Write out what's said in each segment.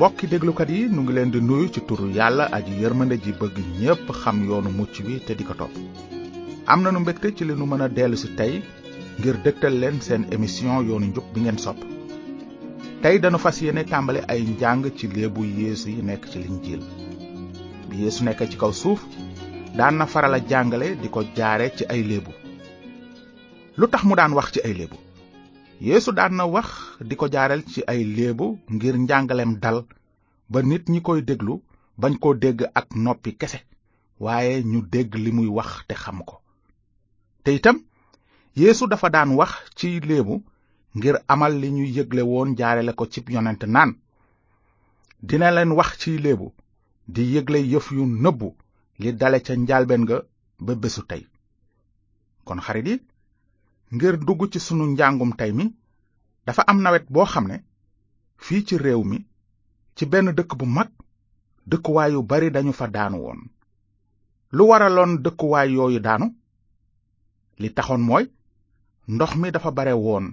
mbokki déglukat yi nu ngi leen di nuyu ci turu yàlla aji yërmande ji bëgg ñépp xam yoonu mucc wi te di ko topp am nanu mbégte ci li nu mën a dellu si tey ngir dëgtal leen seen émission yoonu njub bi ngeen sopp tey danu fas yéene tàmbali ay njàng ci léebu yeesu yi nekk ci linjiil bi yeesu nekk ci kaw suuf daan na faral a jàngale di ko jaare ci ay léebu lu tax mu daan wax ci ay léebu yéesu daan na wax di ko jaaral ci ay léebu ngir njàngaleem dal ba nit ñi koy déglu bañ koo dégg ak noppi kese waaye ñu dégg li muy wax te xam ko te itam yéesu dafa daan wax ci léebu ngir amal li ñu yëgle woon jaarale ko cib yonent naan dina leen wax ci léebu di yëgle yëf yu nëbbu li dale ca njaalbeen ga ba bésu tey kon xarit yi ngir dugg ci sunu njàngum tey mi dafa am nawet boo xam ne fii ci réew mi ci benn dëkk bu mag dëkkuwaay yu bari dañu fa daanu woon lu waraloon dëkkuwaay yooyu daanu li taxoon mooy ndox mi dafa bare woon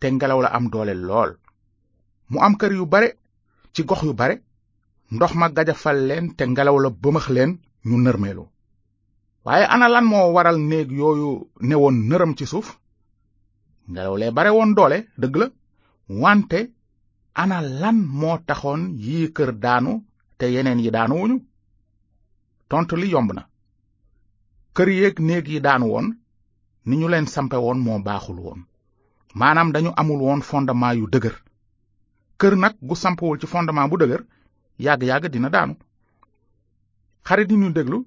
te ngelaw la am doole lool mu am kër yu bare ci gox yu bare ndox ma gajafal leen te ngelaw la bëmëx leen ñu nërmeelu waaye ana lan moo waral néeg yooyu ne woon nërëm ci suuf ngelaw lee bare woon doole dëgg la wante ana lan moo taxoon yii kër daanu te yeneen yi daanu tontu li yomb na kër yeeg néeg yi daan woon ni ñu leen sampe woon moo baaxul woon maanaam dañu amul woon fondement yu dëgër kër nag gu sampuwul ci fondement bu dëgër yàgg-yàgg dina daanu xarit yi ñu déglu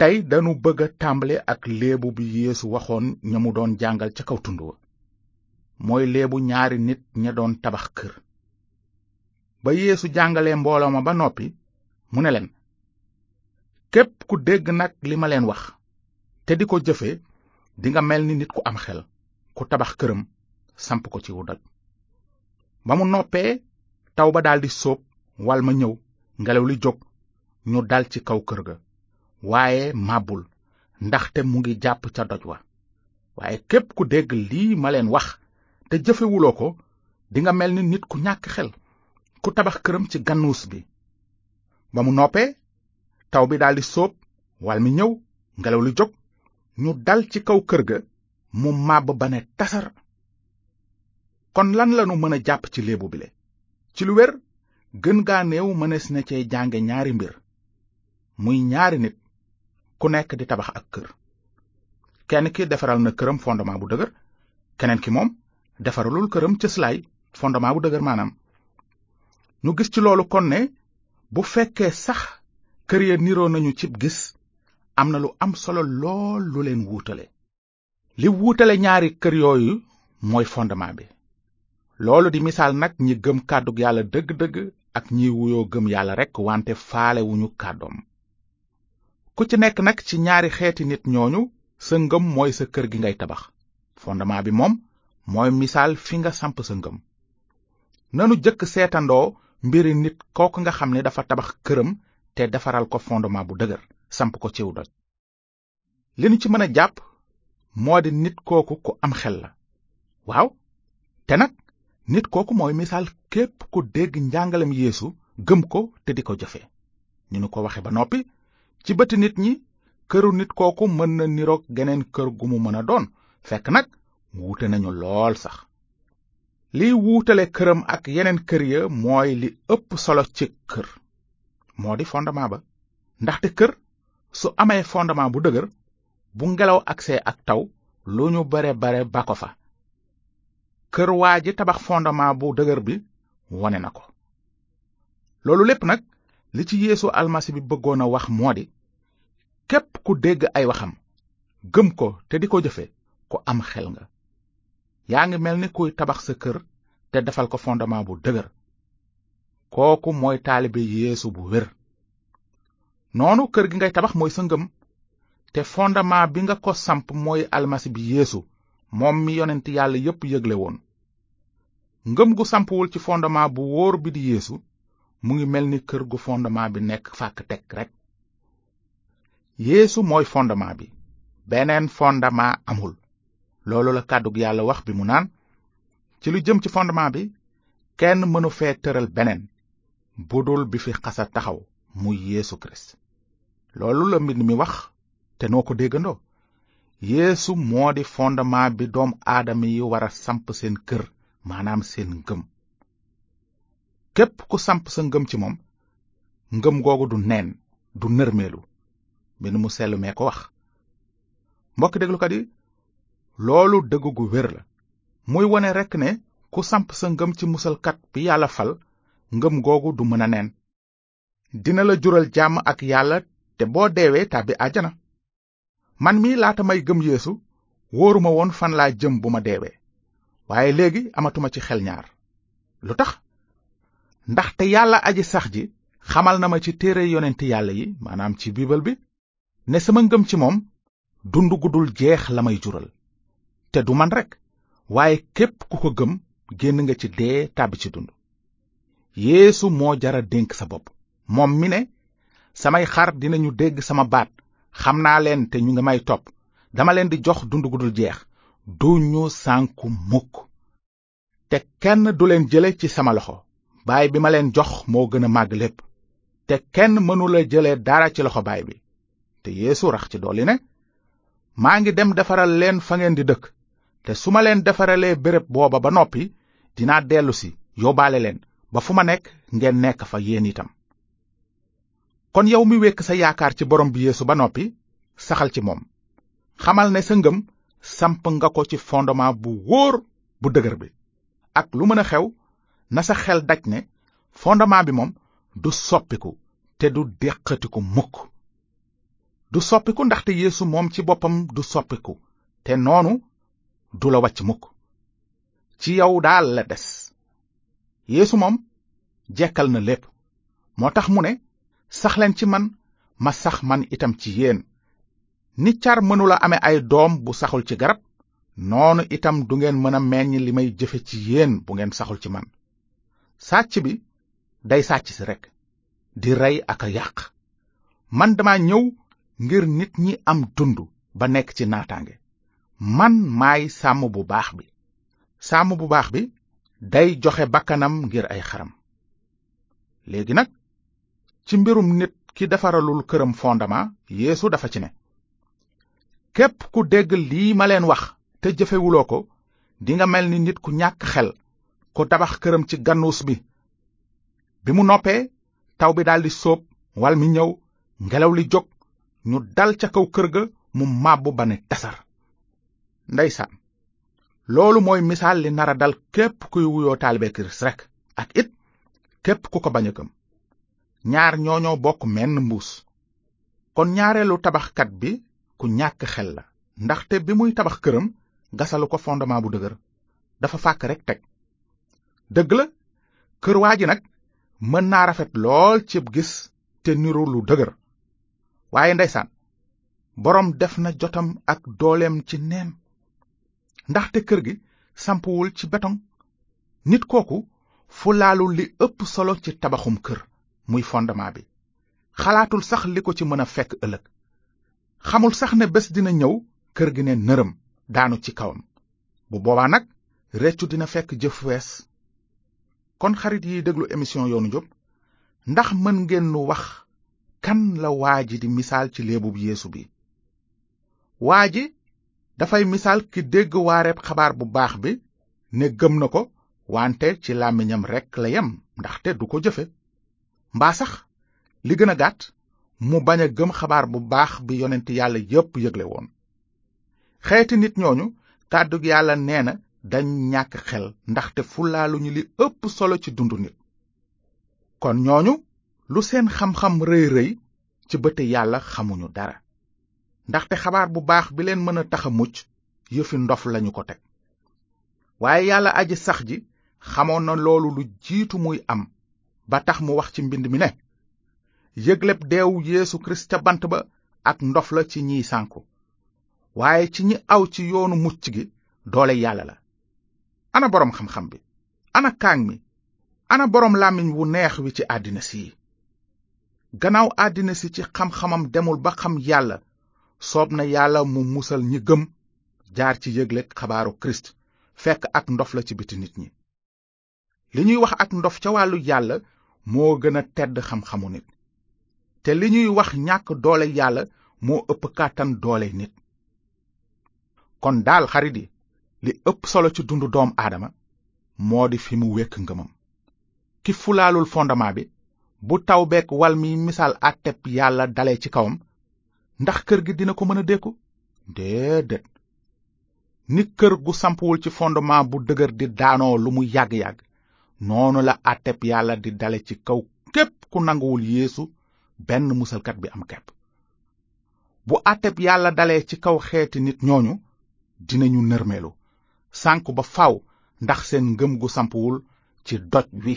tey dañu bëgg a tàmbale ak léebu bi yeesu waxoon ña mu doon jàngal ca kaw tund wa mooy léebu ñaari nit ña doon tabax kër ba yeesu jàngalee mbooloo ma ba noppi mu ne leen képp ku dégg nag li ma leen wax te di ko jëfe dinga mel ni nit ku am xel ku tabax këram samp ko ci wu doj ba mu noppee taw ba daldi soob wal ma ñëw ngelaw li jóg ñu dal ci kaw kër ga waaye màbbul ndaxte mu ngi jàpp ca doj wa waaye képp ku dégg lii ma leen wax te jëfewuloo ko dinga mel ni nit ku ñàkk xel ku tabax këram ci gannuus bi ba mu noppee taw bi daldi soob wal mi ñëw ngelaw li jóg ñu dal ci kaw kër ga mu màbb ba ne tasar kon lan lanu mën a jàpp ci léebu bile ci lu wér gën gaa néew mënees na cee jànge ñaari mbir muy ñaari nit ku nekk di tabax ak kër kenn ki defaral na këram fondement bu dëgër keneen ki moom defaralul këram cëslaay fondement bu dëgër maanaam ñu gis ci loolu kon ne bu fekkee sax kër ya niroo nañu cib gis am na lu am solo lool lu leen wuutale li wuutale ñaari kër yooyu mooy fondement bi loolu di misaal nag ñi gëm kàddu yàlla dëgg-dëgg ak ñi wuyoo gëm yàlla rekk wante faale wu ñu kàddoom ku ci nekk nag ci ñaari xeeti nit ñooñu sa ngëm mooy sa kër gi ngay tabax fondement bi moom mooy misaal fi nga samp sa ngëm nanu jëkk seetandoo mbiri nit kooku nga xam ne dafa tabax këram te defaral ko fondement bu dëgër samp ko ciw doj li nu ci mën a jàpp moo di nit kooku ku am xel la waaw te nag nit kooku mooy misaal képp ku dégg njàngalem yéesu gëm ko te di ko jëfe ñu nu ko waxe ba noppi ci bëti nit ñi këru nit kooku mën na niroog geneen kër gu mu mën a doon fekk nag mu wuute nañu lool sax liy wuutale këram ak yeneen kër ya mooy li ëpp solo ci kër moo di fondement ba ndaxte kër su amee fondement bu dëgër bu ngelaw agsee ak taw lu ñu bare bare ba ko fa kër waa ji tabax fondement bu dëgër bi wone na ko loolu lépp nag li ci yéesu almasi bi bëggoon a wax moo di képp ku dégg ay waxam gëm ko te di ko jëfe ku am xel nga yaa ngi mel ni kuy tabax sa kër te defal ko fondement bu dëgër kooku mooy taalibe yeesu bu wér noonu kër gi ngay tabax mooy sa ngëm te fondement bi nga ko samp mooy almasi bi yéesu moom mi yonent yàlla yépp yëgle woon ngëm gu sampuwul ci fondement bu wóor bi di yéesu mu ngi mel ni kër gu fondement bi nekk fàkk teg rek yéesu mooy fondement bi beneen fondement amul loolu la kàddug yàlla wax bi mu naan ci lu jëm ci fondement bi kenn mënu fee tëral beneen bu dul bi fi xasa taxaw muy Yeesu Kirist loolu la mbind mi wax te noo ko déggandoo yéesu moo di fondement bi doom aadama yi war a samp seen kër maanaam seen ngëm képp ku samp sa ngëm ci moom ngëm googu du neen du nërmeelu mbind mu sell mee ko wax mbokki déglukat yi loolu dëgg gu wér la muy wone rekk ne ku samp sa ngëm ci musalkat bi yàlla fal ngëm googu du mën a neen dina la jural jàmm ak yàlla te boo deewee tàbbi àjjana man mii laata may gëm yéesu wóoruma woon fan laa jëm bu ma deewee waaye léegi amatuma ci xel ñaar lu tax ndaxte yàlla aji sax ji xamal na ma ci téere yonent yàlla yi maanaam ci biibal bi ne sama ngëm ci moom dund gu dul jeex la may jural te du man rekk waaye képp ku ko gëm génn nga ci dee tàbbi ci dund yéesu moo jara dénk sa bopp moom mi ne samay xar dinañu dégg sama baat xam naa leen te ñu ngi may topp dama leen di jox dund gu dul jeex duñu sànku mukk te kenn du leen jële ci sama loxo baay bi ma leen jox moo gën a màgg lépp te kenn mënula jële dara ci loxo baay bi te yeesu rax ci dolli ne maa ngi dem defaral leen fa ngeen di dëkk te su ma leen defaralee béréb booba ba noppi dinaa dellusi yóbbaale leen ba fu ma nekk ngeen nekk fa yéen itam kon yow mi wekk sa yaakaar ci borom bi yeesu ba noppi saxal ci moom xamal ne sa ngëm samp nga ko ci fondement bu wóor bu dëgër bi ak lu mën a xew na sa xel daj ne fondement bi moom du soppiku te du déqatiku mukk du soppiku ndaxte yéesu moom ci boppam du soppiku te noonu du la wacc mukk ci yow daal la des yéesu moom jekkal na lépp moo tax mu ne saxleen ci man ma sax man itam ci yéen ni car mënula ame ay doom bu saxul ci garab noonu itam du ngeen mën a meññ li may jëfe ci yéen bu ngeen saxul ci man sàcc bi day sàcc si rekk di rey ak a yàq man dama ñëw ngir nit ñi am dund ba nekk ci naataange man maay sàmm bu baax bi sàmm bu baax bi day joxe bakkanam ngir ay xaram léegi nag ci mbirum nit ki defaralul këram fondement yéesu dafa ci ne képp ku dégg lii ma leen wax te jëfewuloo ko dinga mel ni nit ku ñàkk xel ku tabax këram ci gannuus bi bi mu noppee taw bi daldi soob wal mi ñëw ngelaw li jóg ñu dal ca kaw kër ga mu màbbu ba ne tasar ndeysaan loolu mooy misaal li nara dal képp kuy wuyoo taalibe Kirist rekk ak it képp ku ko bañ a gëm ñaar ñooñoo bokk menn mbuus kon ñaareelu tabaxkat bi ku ñàkk xel la ndaxte bi muy tabax këram gasalu ko fondement bu dëgër dafa fàkk rek teg dëgg la kër waa ji nag mën naa rafet lool cib gis te niru lu dëgër waaye ndeysaan boroom def na jotam ak dooleem ci neen ndaxte kër gi sampuwul ci betoŋ nit kooku fu laalul li ëpp solo ci tabaxum kër muy fondement bi xalaatul sax li ko ci mën a fekk ëllëg xamul sax ne bés dina ñëw kër gi ne nërëm daanu ci kawam bu boobaa nag réccu dina fekk jëf wees kon xarit yi déglu émission yoonu njub ndax mën ngeen nu wax kan la waa ji di misaal ci léebub yéesu bi waa ji dafay misaal ki dégg waareeb xabaar bu baax bi ne gëm na ko wante ci làmmiñam rekk la yem ndaxte du ko jëfe mbaa sax li gën a gàtt mu bañ a gëm xabaar bu baax bi yonent yàlla yépp yëgle woon xeeti nit ñooñu kàddu yàlla nee na dañ ñàkk xel ndaxte fulaaluñu li ëpp solo ci dundu nit kon ñooñu lu seen xam-xam rëy rëy ci bëte yàlla xamuñu dara ndaxte xabaar bu baax bi leen mën a tax a mucc yëfi ndof lañu ko teg waaye yàlla aji sax ji xamoon na loolu lu jiitu muy am ba tax mu wax ci mbind mi ne yëgleb deew Yeesu Kirist ca bant ba ak ndof la ci ñiy sànku waaye ci ñi aw ci yoonu mucc gi doole yàlla la ana boroom xam-xam bi ana kaang mi ana boroom làmmiñ wu neex wi ci àddina si gannaaw àddina si ci xam-xamam demul ba xam yàlla soob na yàlla mu musal ñi gëm jaar ci yëgle xabaaru kirist fekk ak ndof la ci biti nit ñi li ñuy wax ak ndof ca wàllu yàlla moo gën a tedd xam-xamu nit te li ñuy wax ñàkk doole yàlla moo ëpp kàttan doole nit kon daal xarit yi li ëpp solo ci dundu doom aadama moo di fi mu wekk ngëmam ki fulaalul fondement bi bu taw beek wal mi misaal àtteb yàlla dale ci kawam ndax kër gi dina ko mën a dékku déedéet ni kër gu sampuwul ci fondement bu dëgër di daanoo lu mu yàgg-yàgg noonu la àtteb yàlla di dale ci kaw képp ku nanguwul yéesu benn musalkat bi am kepp bu àtteb yàlla dalee ci kaw xeeti nit ñooñu dinañu nërmeelu sànku ba faw ndax seen ngëm gu sampuwul ci doj wi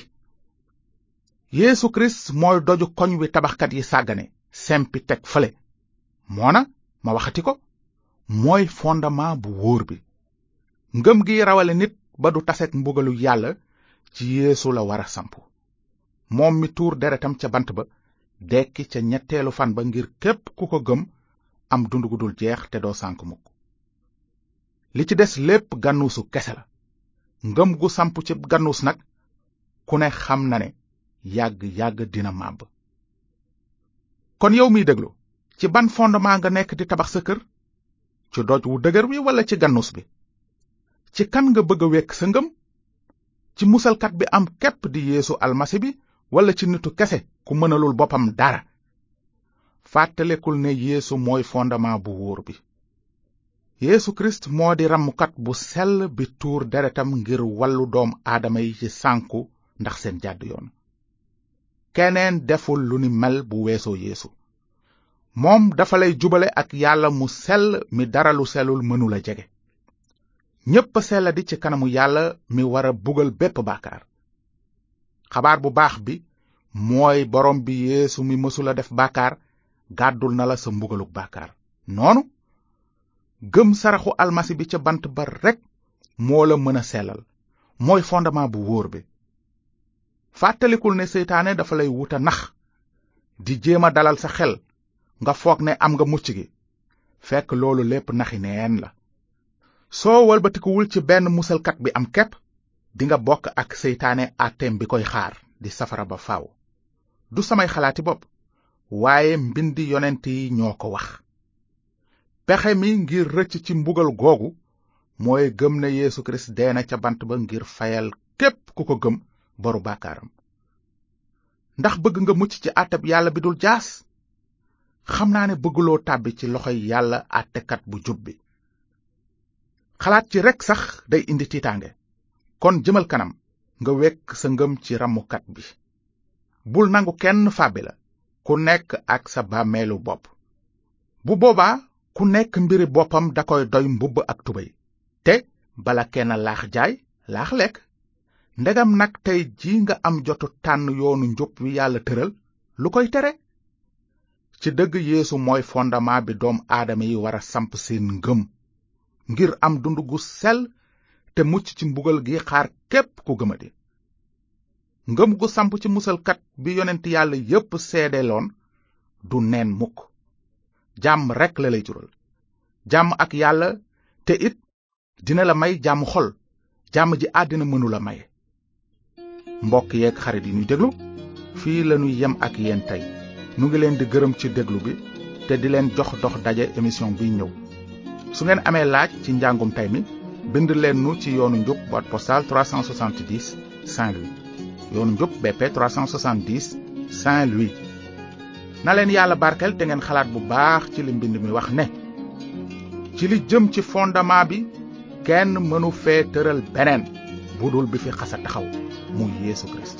yéesu Kirist mooy doju koñ wi tabaxkat yi sàggane sempi teg fale moona ma waxati ko mooy fondement bu wóor bi ngëm gi rawale nit ba du taseeg mbugalu yàlla ci yeesu la war a sampu moom mi tuur deretam ca bant ba dekki ca ñetteelu fan ba ngir képp ku ko gëm am dund gu dul jeex te doo sànk mukk li ci des lépp gannuusu kese la ngëm gu samp ci gannuus nag ku ne xam na ne yàgg yàgg dina màbb kon yow miy déglu ci ban fondement nga nekk di tabax sa kër ci doj wu dëgër wi walla ci gannus bi ci kan nga bëgg a wekk sa ngëm ci musalkat bi am képp di yéesu almasi bi walla ci nitu kese ku mënalul boppam dara fàttalekul ne yéesu mooy fondement bu wóor bi yeesu kirist moo di rammukat bu sell bi tuur deretam ngir wallu doom aadama yi ci sànku ndax seen jàdd yoon keneen deful lu ni mel bu weesoo yéesu moom dafa lay jubale ak yàlla mu sell mi dara lu sellul mënula jege ñépp a selladi ci kanamu yàlla mi war a bugal bépp bàkkaar xabaar bu baax bi mooy borom bi yeesu mi mësula def bàkkaar gàddul na la sa mbugaluk bàkkaar noonu gëm saraxu almasi bi ca bant ba rekk moo la mën a sellal mooy fondement bu wóor bi fàttalikul ne seytaane dafa lay wuta nax di jéem a dalal sa xel nga foog ne am nga mucc gi fekk loolu lépp naxi neen la soo walbatikuwul ci benn musalkat bi am kepp dinga bokk ak seytaane àtteem bi koy xaar di safara ba faw du samay xalaati bopp waaye mbindi yonent yi ñoo ko wax pexe mi ngir rëcc ci mbugal googu mooy gëm ne Yeesu Kirist dee na ca bant ba ngir fayal képp ku ko gëm boru bàkkaaram ndax bëgg nga mucc ci àttab yàlla bi dul jaas xam naa ne bëgguloo tàbbi ci loxoy yàlla àttekat bu jub bi xalaat ci rekk sax day indi tiitaange kon jëmal kanam nga wekk sa ngëm ci ramukat bi bul nangu kenn fàbbi la ku nekk ak sa bàmmeelu bopp bu boobaa ku nekk mbiri boppam da koy doy mbubb ak tubéy te bala kenn laax jaay laax lekk ndegam nag tey ji nga am jotu tànn yoonu njub wi yàlla tëral lu koy tere ci dëgg yéesu mooy fondement bi doom aadama yi war a samp seen ngëm ngir am dund gu sell te mucc ci mbugal gi xaar képp ku gëmadi ngëm gu samp ci musalkat bi yonent yàlla yépp seedeeloon du neen mukk jàmm rekk la lay jural jàmm ak yàlla te it dina la may jàmm xol jàmm ji àddina mënula maye mbokk yeeg xarit yi ñuy déglu fii lañuy yem ak yéen tey nu ngi leen di gërëm ci déglu bi te di leen jox dox daje émission bi ñëw su ngeen amee laaj ci njàngum tey mi bind leen nu ci yoonu njub boîte postale 370 Saint-Louis yoonu njub BP 370 Saint-Louis na leen yàlla barkeel te ngeen xalaat bu baax ci li mbind mi wax ne ci li jëm ci fondement bi kenn mënu fee tëral beneen bu dul bi fi xasa taxaw muy Yeesu Kirist